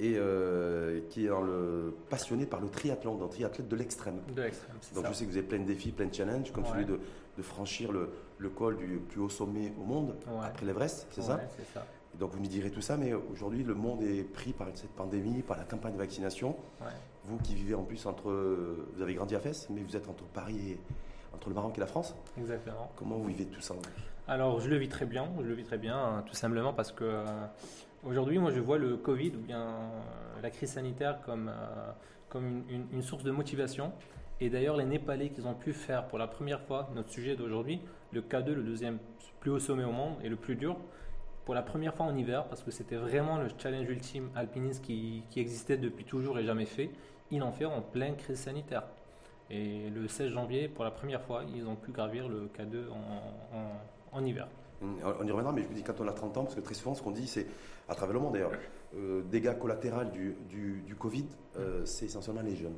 et euh, qui est dans le, passionné par le triathlon, le triathlète de l'extrême. De l'extrême, Donc ça. je sais que vous avez plein de défis, plein de challenges, comme Ouais. celui de, de franchir le, le col du plus haut sommet au monde, Ouais. après l'Everest, c'est ça Ouais, c'est ça. Donc vous me direz tout ça, mais aujourd'hui le monde est pris par cette pandémie, par la campagne de vaccination. Vous qui vivez en plus entre, vous avez grandi à Fès, mais vous êtes entre Paris et entre le Maroc et la France. Exactement. Comment vous vivez tout ça Alors, je le vis très bien. Je le vis très bien, hein, tout simplement parce que euh, aujourd'hui, moi, je vois le Covid ou bien euh, la crise sanitaire comme, euh, comme une, source de motivation. Et d'ailleurs, les Népalais qu'ils ont pu faire pour la première fois, notre sujet d'aujourd'hui, le K2, le deuxième plus haut sommet au monde et le plus dur, pour la première fois en hiver, parce que c'était vraiment le challenge ultime alpiniste qui, existait depuis toujours et jamais fait, ils l'ont fait en pleine crise sanitaire. Et le 16 janvier, pour la première fois, ils ont pu gravir le K2 en- en- en hiver. On y reviendra, mais je vous dis quand on a 30 ans, parce que très souvent ce qu'on dit, c'est, à travers le monde d'ailleurs, euh, dégâts collatéraux du, du, du Covid, euh, c'est essentiellement les jeunes.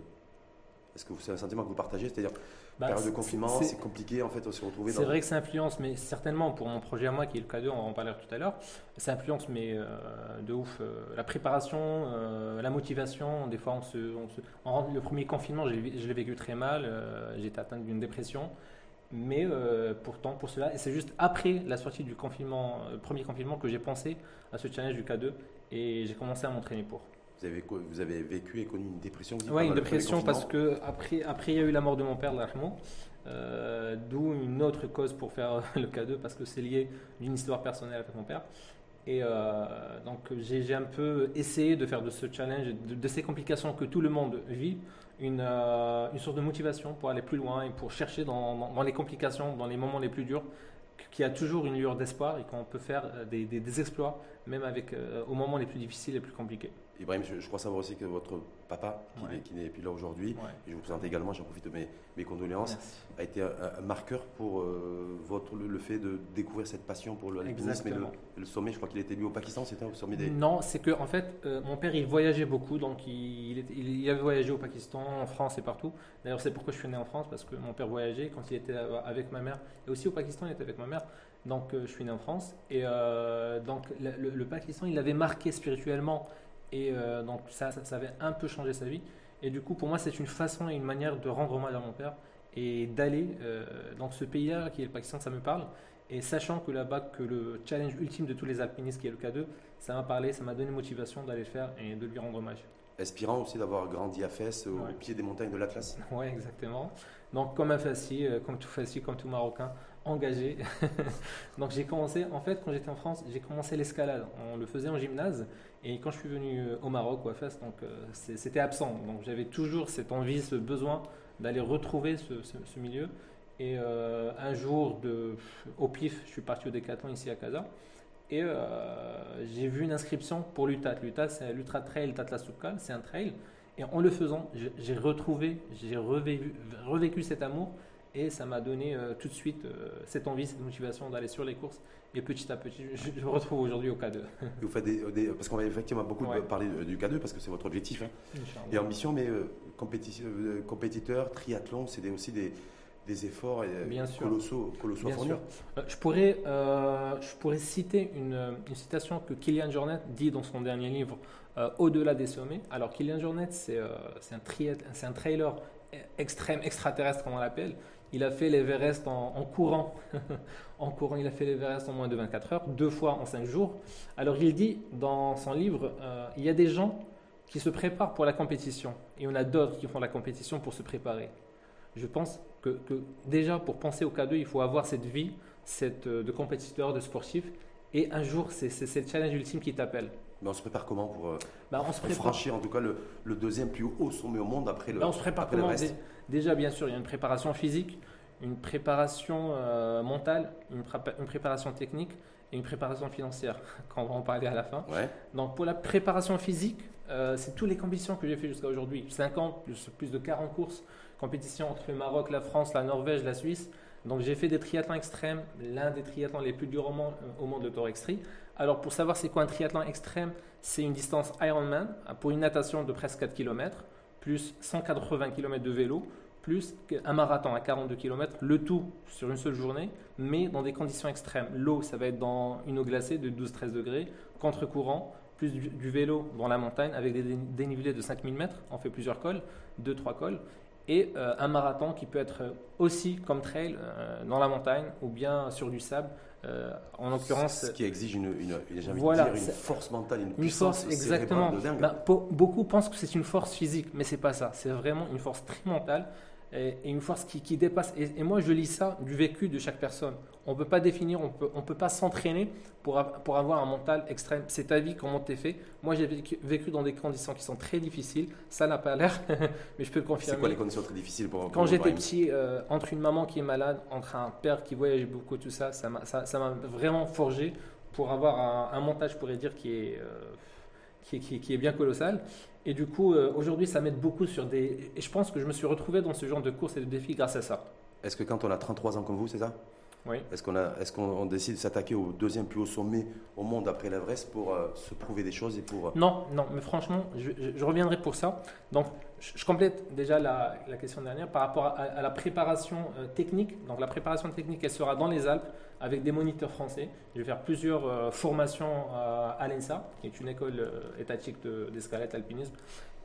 Est-ce que c'est un sentiment que vous partagez? C'est-à-dire, Bah, période de confinement, c'est- compliqué en fait de se retrouver C'est dans. vrai que ça influence, mais certainement pour mon projet à moi qui est le K2, on va en parler tout à l'heure, ça influence mais euh, de ouf euh, la préparation, euh, la motivation. Des fois, on se, on se- on rentre- le premier confinement, je l'ai vécu très mal, été atteint d'une dépression. Mais euh, pourtant, pour cela, et c'est juste après la sortie du confinement, euh, premier confinement, que j'ai pensé à ce challenge du K2 et j'ai commencé à m'entraîner pour. Vous avez, vous avez vécu et connu une dépression Oui, une dépression parce que après, après il y a eu la mort de mon père, Rahmo, euh, d'où une autre cause pour faire le K2 parce que c'est lié d'une histoire personnelle avec mon père. Et donc j'ai j'ai un peu essayé de faire de ce challenge, de, de ces complications que tout le monde vit, une, euh, une sorte de motivation pour aller plus loin et pour chercher dans, les complications, dans les moments les plus durs, qu'il y a toujours une lueur d'espoir et qu'on peut faire euh, des, des- exploits, même avec, euh, aux moments les plus difficiles et les plus compliqués. Ibrahim, je, je crois savoir aussi que votre papa, qui n'est- plus là aujourd'hui, Ouais. et je vous présente également, j'en profite de mes, mes condoléances, Merci. a été un, un marqueur pour euh, votre, le, le fait de découvrir cette passion pour l'alpinisme et le, Exactement. et le sommet. Je crois qu'il était lui au Pakistan, c'était au sommet des. Non, c'est que en fait, euh, mon père il voyageait beaucoup, donc il, il était- il- il avait voyagé au Pakistan, en France et partout. D'ailleurs, c'est pourquoi je suis né en France, parce que mon père voyageait quand il était euh, avec ma mère, et aussi au Pakistan, il était avec ma mère. Donc, euh, je suis né en France, et donc le, le- le Pakistan, il l'avait marqué spirituellement, et euh, donc ça, ça, ça avait un peu changé sa vie. Et du coup, pour moi, c'est une façon et une manière de rendre hommage à mon père et d'aller euh, dans ce pays-là, qui est le Pakistan, ça me parle. Et sachant que là-bas, que le challenge ultime de tous les alpinistes, qui est le K2, ça m'a parlé, ça m'a donné motivation d'aller le faire et de lui rendre hommage. Inspirant aussi d'avoir grandi à Fès, au, Ouais. pied des montagnes de l'Atlas. Ouais, exactement. Donc, comme un Fassi, euh, comme tout Fassi, comme tout Marocain, engagé. Donc, j'ai commencé, en fait, quand j'étais en France, j'ai commencé l'escalade. On le faisait en gymnase. Et quand je suis venu euh, au Maroc ou à Fès, donc, euh, c'était absent. Donc, j'avais toujours cette envie, ce besoin d'aller retrouver ce, milieu. Et euh, un jour, au pif, je suis parti au Décathlon ici à Casa. Et j'ai vu une inscription pour l'UTAT. L'UTAT, c'est l'Ultra Trail Tatlas Soukal, c'est un trail. Et en le faisant, j'ai retrouvé, j'ai revécu, revécu cet amour et ça m'a donné euh, tout de suite euh, cette envie, cette motivation d'aller sur les courses. Et petit à petit, je, je me retrouve aujourd'hui au K2. Et vous faites des, des- parce qu'on va effectivement beaucoup Ouais. parler du K2 parce que c'est votre objectif hein, et ambition, mais euh, euh, compétiteur, triathlon, c'est aussi des, des efforts euh, Bien colossaux, colossaux à Bien fournir. sûr. Euh, Je pourrais, euh, je pourrais citer une, une citation que Kylian Jornet dit dans son dernier livre, euh, Au-delà des sommets. Alors, Kylian Jornet, c'est euh, un, un trailer extrême, extraterrestre, comme on l'appelle. Il a fait l'Everest en, en courant. en courant, il a fait l'Everest en moins de 24 heures, deux fois en cinq jours. Alors, il dit dans son livre, euh, il y a des gens qui se préparent pour la compétition et on a d'autres qui font la compétition pour se préparer. Je pense que, déjà pour penser au K2, il faut avoir cette vie cette, euh, de compétiteur, de sportif. Et un jour, c'est le challenge ultime qui t'appelle. Mais on se prépare comment pour, euh, Bah, on se prépare. franchir en tout cas le, le deuxième plus haut sommet au monde après le, Là, on se prépare après l'Everest Dé- Déjà, bien sûr, il y a une préparation physique, une préparation euh, mentale, une, prépa- une préparation technique et une préparation financière, quand on va en parler à la fin. Ouais. Donc, pour la préparation physique, euh, c'est toutes les compétitions que j'ai fait jusqu'à aujourd'hui. 50, plus, plus de 40 courses, compétitions entre le Maroc, la France, la Norvège, la Suisse. Donc, j'ai fait des triathlons extrêmes, l'un des triathlons les plus durs au monde, au monde le Tour Extreme. Alors, pour savoir c'est quoi un triathlon extrême, c'est une distance Ironman pour une natation de presque 4 km, plus 180 km de vélo, plus un marathon à 42 km, le tout sur une seule journée, mais dans des conditions extrêmes. L'eau, ça va être dans une eau glacée de 12-13 degrés, contre-courant, plus du, du vélo dans la montagne avec des dé- dénivelés de 5000 mètres. On fait plusieurs cols, 2-3 cols. Et euh, un marathon qui peut être aussi comme trail euh, dans la montagne ou bien sur du sable. euh, en l'occurrence, Ce qui exige une, une, Voilà, dire, une c'est- force mentale, une, une puissance force, exactement. de dingue. Po- beaucoup pensent que c'est une force physique, mais c'est pas ça. C'est vraiment une force très mentale et, et une force qui, qui dépasse. Et, et moi, je lis ça du vécu de chaque personne. On peut pas définir, on peut, on peut pas s'entraîner pour, a- pour avoir un mental extrême. C'est ta vie, comment t'es fait. Moi, j'ai vécu, vécu dans des conditions qui sont très difficiles. Ça n'a pas l'air, mais je peux le c'est confirmer. quoi les conditions très difficiles pour Quand pour j'étais Ibrahim petit, euh, entre une maman qui est malade, entre un père qui voyage beaucoup, tout ça, ça m'a ça, ça m'a vraiment forgé pour avoir un, un montage, je pourrais dire, qui est, euh, qui, qui qui est bien colossal. Et du coup, euh, aujourd'hui, ça m'aide beaucoup sur des... Et je pense que je me suis retrouvé dans ce genre de courses et de défis grâce à ça. Est-ce que quand on a 33 ans comme vous, c'est ça? Oui. Est-ce qu'on a, est-ce qu'on on décide de s'attaquer au deuxième plus haut sommet au monde après l'Everest pour euh, se prouver des choses et pour euh, Non, non, mais franchement, je, je- je reviendrai pour ça. Donc, je, je complète déjà la, la question dernière par rapport à, à la préparation euh, technique. Donc, la préparation technique, elle sera dans les Alpes avec des moniteurs français. Je vais faire plusieurs formations à l'ENSA, qui est une école étatique de- d'escalade alpinisme,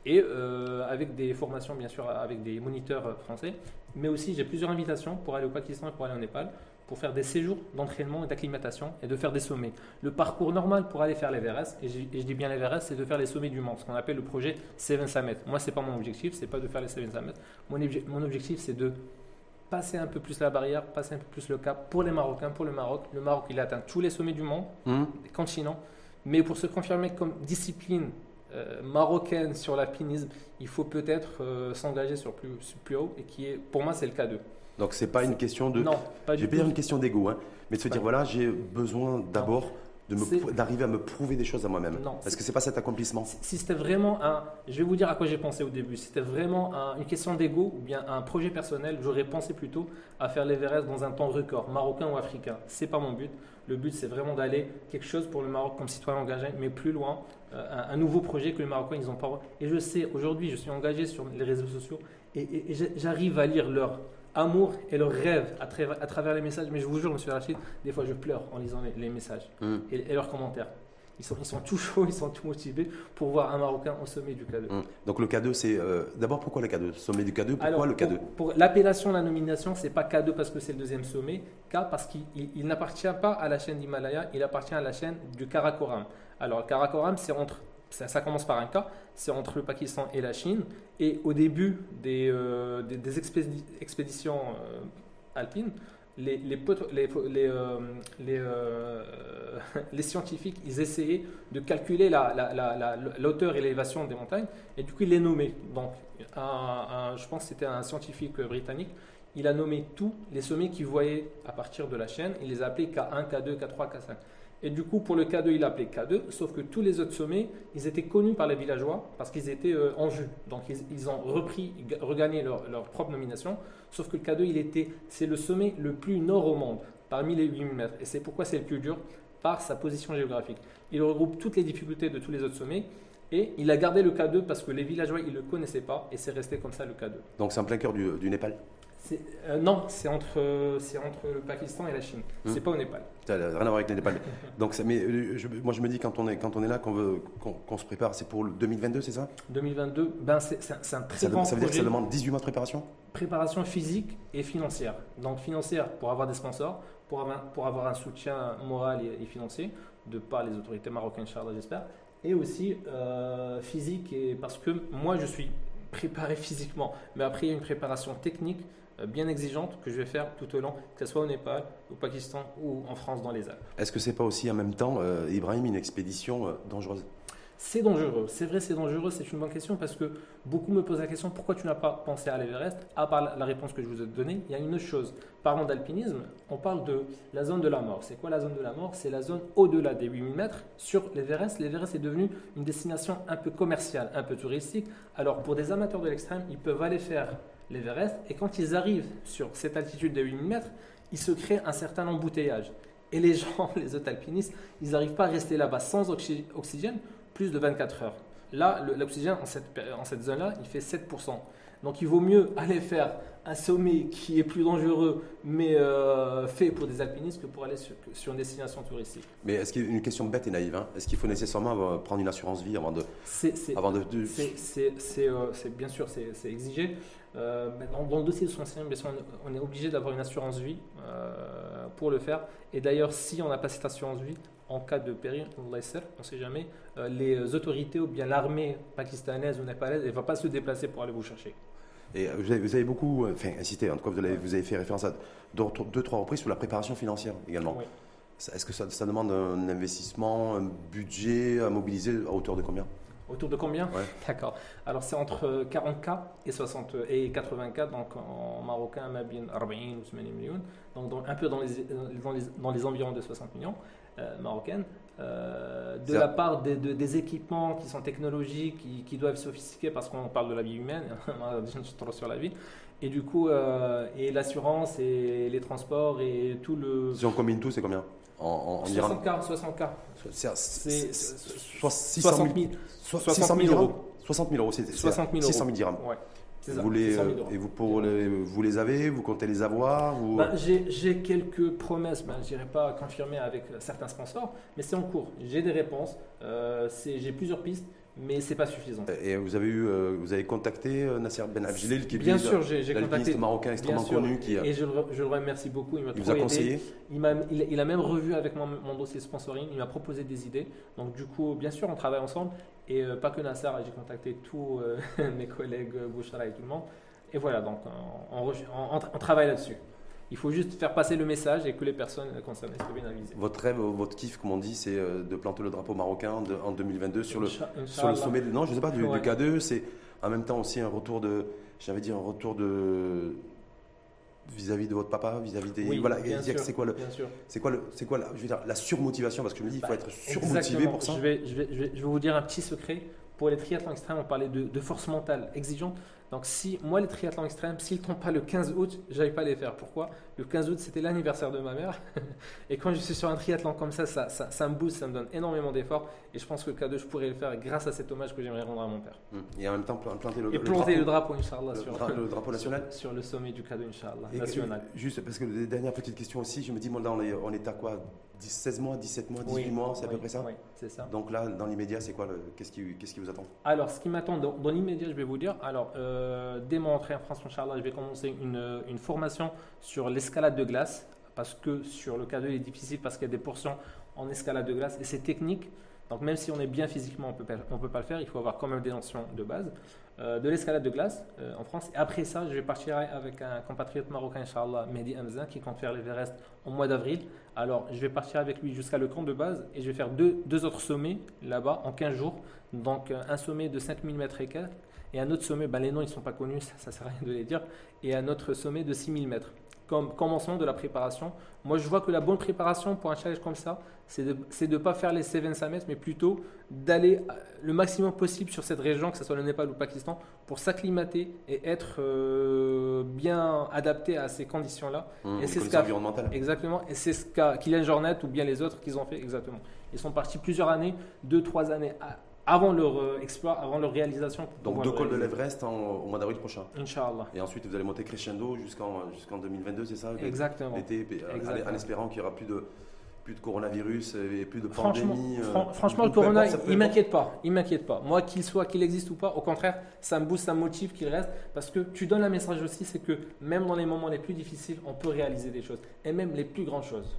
et euh, avec des formations, bien sûr, avec des moniteurs français. Mais aussi, j'ai plusieurs invitations pour aller au Pakistan et pour aller au Népal pour faire des séjours d'entraînement et d'acclimatation et de faire des sommets. Le parcours normal pour aller faire l'Everest, et, et je dis bien l'Everest, c'est de faire les sommets du Mans, ce qu'on appelle le projet Seven Summit. Moi, c'est pas mon objectif, c'est pas de faire les Seven Summit. Mon, obje- mon objectif, c'est de passer un peu plus la barrière, passer un peu plus le cap pour les Marocains, pour le Maroc. Le Maroc, il a atteint tous les sommets du monde, Hum des continents, mais pour se confirmer comme discipline euh, marocaine sur l'alpinisme, il faut peut-être euh, s'engager sur plus, sur plus haut, et qui est, pour moi, c'est le K2. Donc c'est pas une question de. Non, pas du tout. une question d'ego, hein, mais de se dire voilà, j'ai besoin d'abord d'arriver à me prouver des choses à moi-même. Est-ce que c'est pas cet accomplissement Si- c'était vraiment un, je vais vous dire à quoi j'ai pensé au début. Si c'était vraiment un- une question d'ego ou bien un projet personnel, j'aurais pensé plutôt à faire l'Everest dans un temps record, marocain ou africain. C'est pas mon but. Le but, c'est vraiment d'aller quelque chose pour le Maroc comme citoyen engagé, mais plus loin, euh, un, un nouveau projet que les Marocains ils ont pas. Et je sais, aujourd'hui, je suis engagé sur les réseaux sociaux et, et- et j'a- j'arrive à lire leur amour et leurs rêves à, travers- à travers les messages. Mais je vous jure, Monsieur Rachid, des fois, je pleure en lisant les- les messages Hum, et, et leurs commentaires. Ils sont, ils sont tout chauds, ils sont tout motivés pour voir un Marocain au sommet du K2. hum. Donc le K2, c'est euh, d'abord pourquoi le K2 Sommet du K2, pourquoi Alors, le K2 Pour, pour l'appellation, la nomination, c'est pas K2 parce que c'est le deuxième sommet, K parce qu'il il- il n'appartient pas à la chaîne d'Himalaya, il appartient à la chaîne du Karakoram. Alors, le Karakoram, c'est entre, ça, ça commence par un K, c'est entre le Pakistan et la Chine. Et au début des, euh, des, des expédi- expéditions euh, alpines, les, les, les, euh, les, scientifiques, ils essayaient de calculer la, la, la, et l'élévation des montagnes, et du coup, ils les nommaient. Donc, je pense que c'était un scientifique britannique, il a nommé tous les sommets qu'il voyait à partir de la chaîne, il les a appelés K1, K2, K3, K5. Et du coup, pour le K2, il l'appelait K2, sauf que tous les autres sommets, ils étaient connus par les villageois parce qu'ils étaient euh, en vue. Donc, ils, ils ont repris, ga- regagné leur, leur propre nomination, sauf que le K2, il était, c'est le sommet le plus nord au monde, parmi les 8000 mètres. Et c'est pourquoi c'est le plus dur, par sa position géographique. Il regroupe toutes les difficultés de tous les autres sommets, et il a gardé le K2 parce que les villageois, ils ne le connaissaient pas, et c'est resté comme ça le K2. Donc c'est en plein cœur du, du Népal? Euh, non, c'est entre, euh, c'est entre le Pakistan et la Chine. Hmm. C'est pas au Népal. Ça n'a rien à voir avec le Népal. Donc, ça- mais euh, je- moi je me dis quand on est, quand on est là, qu'on veut, qu'on qu'on se prépare, c'est pour le 2022, c'est ça? 2022, ben c'est, c'est un- c'est un très ça, grand ça veut dire que ça demande 18 mois de préparation? Préparation physique et financière. Donc financière pour avoir des sponsors, pour avoir, pour avoir un soutien moral et, et financier de par les autorités marocaines, Inch'Allah, j'espère. Et aussi euh, physique et parce que moi je suis préparé physiquement, mais après il y a une préparation technique bien exigeante que je vais faire tout au long, que ce soit au Népal, au Pakistan ou en France dans les Alpes. Est-ce que c'est pas aussi en même temps, euh, Ibrahim, une expédition euh, dangereuse? C'est dangereux, c'est vrai, c'est dangereux, c'est une bonne question parce que beaucoup me posent la question pourquoi tu n'as pas pensé à l'Everest? À part la- la réponse que je vous ai donnée, il y a une autre chose. Parlons d'alpinisme, on parle de la zone de la mort. C'est quoi la zone de la mort? C'est la zone au-delà des 8000 mètres sur l'Everest. L'Everest est devenu une destination un peu commerciale, un peu touristique. Alors pour des amateurs de l'extrême, ils peuvent aller faire l'Everest et quand ils arrivent sur cette altitude de 8000 mètres, il se crée un certain embouteillage. Et les gens, les autres alpinistes, ils n'arrivent pas à rester là-bas sans oxy- oxygène plus de 24 heures. Là, l'oxygène en cette, en cette zone-là, il fait 7%. Donc il vaut mieux aller faire un sommet qui est plus dangereux, mais euh, fait pour des alpinistes que pour aller sur, sur une destination touristique. Mais est-ce qu'il y a une question bête et naïve hein? Est-ce qu'il faut nécessairement prendre une assurance vie avant de. C'est, de, euh, bien sûr, c'est exigé. Euh, dans, dans le dossier de son sûr, on est- on est obligé d'avoir une assurance vie euh, pour le faire. Et d'ailleurs, si on n'a pas cette assurance vie, en cas de péril, on ne sait jamais, euh, les autorités ou bien l'armée pakistanaise ou népalaise, ne va pas se déplacer pour aller vous chercher. Et euh, vous avez, vous avez beaucoup, enfin, incité, en tout cas, vous avez, vous avez fait référence à deux, deux, trois reprises sur la préparation financière également. Oui. Est-ce que ça, ça demande un investissement, un budget à mobiliser à hauteur de combien? Autour de combien Ouais. D'accord. Alors c'est entre 40K et, 60, et 80K, donc en marocain, ma bien 40 ou 80 millions, donc dans- un peu dans les, dans les, dans les environs de 60 millions euh, marocaines, euh, de la part des, de- des équipements qui sont technologiques, qui, qui doivent être sophistiqués parce qu'on parle de la vie humaine, on a déjà trop sur la vie, et du coup, euh, et l'assurance et les transports et tout le... Si on combine tout, c'est combien? En, en, en dirham 60K, 60K, C'est- c'est c'est- soit 600 60 000 000, soit 60 600 000 000 euros. dirhams 60 000 euros, c'est c'est 60 000 euros. 600 000 dirhams. Ouais, ça, Vous les, 600 000 euros. et vous, pour les- vous les avez, vous comptez les avoir vous... Ben, j'ai quelques promesses, ben, je n'irai pas confirmer avec certains sponsors, mais c'est en cours. J'ai des réponses, euh, c'est- j'ai plusieurs pistes, mais c'est pas suffisant. Et vous avez eu, euh, vous avez contacté euh, Nasser Ben Abjilil, qui est Bien sûr, j'ai contacté. marocain Bien extrêmement sûr. connu, qui a- Et je le, re- je le remercie beaucoup. Il m'a vous a aidé. conseillé. Il, m'a- il, il a même revu avec mon, mon dossier sponsoring. Il m'a proposé des idées. Donc du coup, bien sûr, on travaille ensemble. Et euh, pas que Nasser, j'ai contacté tous euh, mes collègues euh, Bouchara et tout le monde. Et voilà, donc on, on, reche- on- on travaille là-dessus. Il faut juste faire passer le message et que les personnes concernées soient bien avisées. Votre rêve, votre kiff, comme on dit, c'est euh, de planter le drapeau marocain de- en 2022 sur le, sur le sommet. de- non, je sais pas, du, du Ouais. K2. C'est en même temps aussi un retour de, j'avais dit un retour de vis-à-vis de votre papa, vis-à-vis des. Oui, voilà, c'est quoi le, c'est quoi le, c'est quoi la, je veux dire, la surmotivation parce que je me dis, il faut Bah, être surmotivé pour ça. Je, vais, je, vais, je vais vous dire un petit secret. Pour les triathlons extrêmes, on parlait de, de force mentale exigeante. Donc, si moi, les triathlons extrêmes, s'ils ne tombent pas le 15 août, je n'allais pas les faire. Pourquoi? Le 15 août, c'était l'anniversaire de ma mère. Et quand je suis sur un triathlon comme ça, ça, ça, ça me booste, ça me donne énormément d'efforts. Et je pense que le K2, je pourrais le faire grâce à cet hommage que j'aimerais rendre à mon père. Hum. Et en même temps, pla- planter le, Et planter le drapeau, le sur, dra- le drapeau national. sur, sur le sommet du K2, Inch'Allah, national. Juste parce que les dernières petites questions aussi, je me dis, bon, là, on est, on est à quoi? 10, 16 mois, 17 mois, 18 Oui, mois, c'est à oui, peu près ça Oui, c'est ça. Donc là, dans l'immédiat, c'est quoi le, qu'est-ce qui, qu'est-ce qui vous attend? Alors, ce qui m'attend dans, dans l'immédiat, je vais vous dire. Alors, euh, dès mon entrée en France, Inch'Allah, je vais commencer une, une formation sur l'escalade de glace. Parce que sur le K2, il est difficile parce qu'il y a des portions en escalade de glace et c'est technique. Donc, même si on est bien physiquement, on ne peut pas le faire. Il faut avoir quand même des notions de base. Euh, de l'escalade de glace euh, en France. Et après ça, je vais partir avec un compatriote marocain, Inch'Allah, Mehdi Hamza, qui compte faire l'Everest au mois d'avril. Alors, je vais partir avec lui jusqu'à le camp de base et je vais faire deux, deux autres sommets là-bas en 15 jours. Donc, euh, un sommet de 5000 mètres et et un autre sommet, ben, les noms ils ne sont pas connus, ça ne sert à rien de les dire, et un autre sommet de 6000 mètres. Comme commencement de la préparation. Moi, je vois que la bonne préparation pour un challenge comme ça, c'est de ne pas faire les 7 mètres, mais plutôt d'aller euh, le maximum possible sur cette région, que ce soit le Népal ou le Pakistan, pour s'acclimater et être euh, bien adapté à ces conditions-là. Hum, Et c'est ce environnementales. Exactement, et c'est ce qu'a Kylian Jornet ou bien les autres qu'ils ont fait exactement. Ils sont partis plusieurs années, deux, trois années a- avant leur euh, exploit, avant leur réalisation. Donc deux cols de l'Everest au mois d'avril prochain. Inch'Allah. Et ensuite, vous allez monter crescendo jusqu'en jusqu'en 2022, c'est ça Exactement. L'été, et- en- espérant qu'il n'y aura plus de, plus de coronavirus et plus de pandémie. euh, fran- franchement, le corona, importe, il m'inquiète pas. Il m'inquiète pas. Moi, qu'il soit, qu'il existe ou pas, au contraire, ça me booste, ça me motive qu'il reste. Parce que tu donnes un message aussi, c'est que même dans les moments les plus difficiles, on peut réaliser des choses. Et même les plus grandes choses.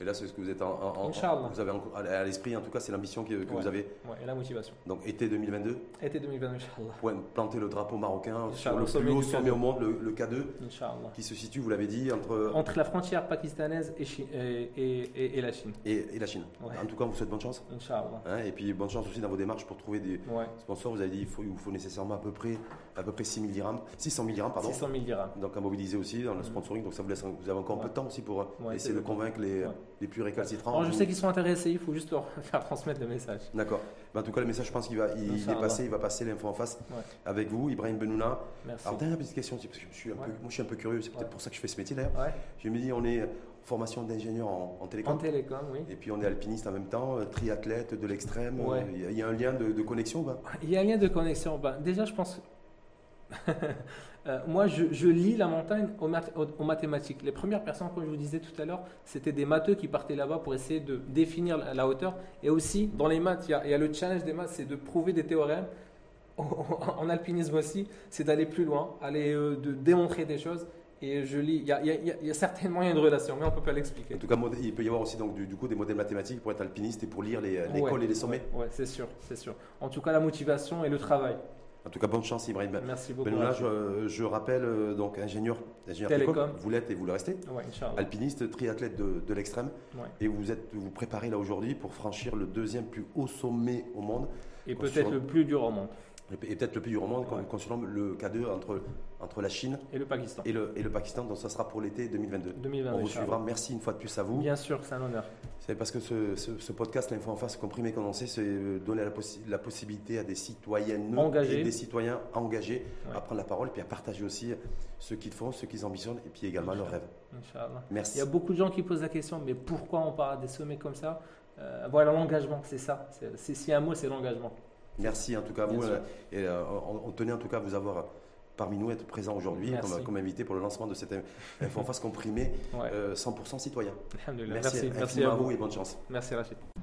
Et là, c'est ce que vous êtes en, en- en- Inch'Allah. vous avez en- à l'esprit, en tout cas, c'est l'ambition que, que Ouais. vous avez. Ouais, et la motivation. Donc été 2022, Été 2020, Inch'Allah. pour planter le drapeau marocain sur le plus haut sommet K2. au monde, le, le K2, Inch'Allah. qui se situe, vous l'avez dit, entre Entre la frontière pakistanaise et, Chi- et, et- et- et la Chine. et, la Chine. Ouais. En tout cas, on vous souhaite bonne chance. Inch'Allah. hein, et puis bonne chance aussi dans vos démarches pour trouver des Ouais. sponsors. Vous avez dit faut, il vous faut nécessairement à peu près, à peu près 6 000 dirhams, 600 000 dirhams, pardon. 600 000 dirhams. Donc à mobiliser aussi dans le sponsoring. Donc ça vous laisse, vous avez encore un peu de temps aussi pour Ouais, essayer de convaincre les, Ouais. Les plus récalcitrants. Alors, je sais qu'ils sont intéressés, il faut juste leur faire transmettre le message. D'accord. En tout cas, le message, je pense qu'il va, il, il est passé, il va passer l'info en face Ouais. avec vous, Ibrahim Benouna. Merci. Alors dernière petite question, parce que je suis un Ouais. peu, moi je suis un peu curieux, c'est peut-être Ouais. pour ça que je fais ce métier d'ailleurs. Je me dis, on est formation d'ingénieur en, en télécom. En télécom, oui. Et puis on est alpiniste en même temps, euh, triathlète de l'extrême. Euh, Il y a- un lien de, de connexion. bah. Il y a un lien de connexion. Ben, déjà, je pense Euh, moi, je, je lis la montagne aux, math- aux- mathématiques. Les premières personnes, comme je vous disais tout à l'heure, c'était des matheux qui partaient là-bas pour essayer de définir la, la hauteur. Et aussi, dans les maths, il y a, il y a le challenge des maths, c'est de prouver des théorèmes. En alpinisme aussi, c'est d'aller plus loin, aller euh, de démontrer des choses. Et je lis, il y a, il y a- il y certainement une relation, mais on ne peut pas l'expliquer. En tout cas, il peut y avoir aussi donc, du, du coup des modèles mathématiques pour être alpiniste et pour lire les, les Ouais, cols et les sommets. Ouais, ouais, c'est sûr, c'est sûr. En tout cas, la motivation et le travail. En tout cas, bonne chance, Ibrahim. Merci beaucoup. Je, je rappelle euh, donc ingénieur, ingénieur Télécom. télécom, vous l'êtes et vous le restez. Ouais. Alpiniste, triathlète de, de l'extrême. Ouais. Et vous êtes vous préparez là aujourd'hui pour franchir le deuxième plus haut sommet au monde. Et peut-être le plus dur au monde. Et peut-être le au monde, Ouais. consulant le K2 entre, entre la Chine Et le Pakistan. et le, et le Pakistan. Donc ça sera pour l'été 2022. 2020. On vous suivra. Merci une fois de plus à vous. Bien sûr, c'est un honneur. C'est parce que ce, ce- ce podcast, l'info en face, comprimé, condensé, c'est euh, donner la, possi- la possibilité à des citoyennes Engagés. et des citoyens engagés Ouais. à prendre la parole et puis à partager aussi ce qu'ils font, ce qu'ils ambitionnent et puis également leurs rêves. Merci. Il y a beaucoup de gens qui posent la question, mais pourquoi on part à des sommets comme ça? Euh, Voilà, l'engagement, c'est ça. C'est- a un mot, c'est l'engagement. Merci en tout cas à vous. euh, Et, euh, on, on tenait en tout cas à vous avoir parmi nous, être présent aujourd'hui comme, comme invité pour le lancement de cette info en face comprimée Ouais. euh, 100% citoyen. Merci, Merci, merci à vous et bonne chance. Merci Rachid.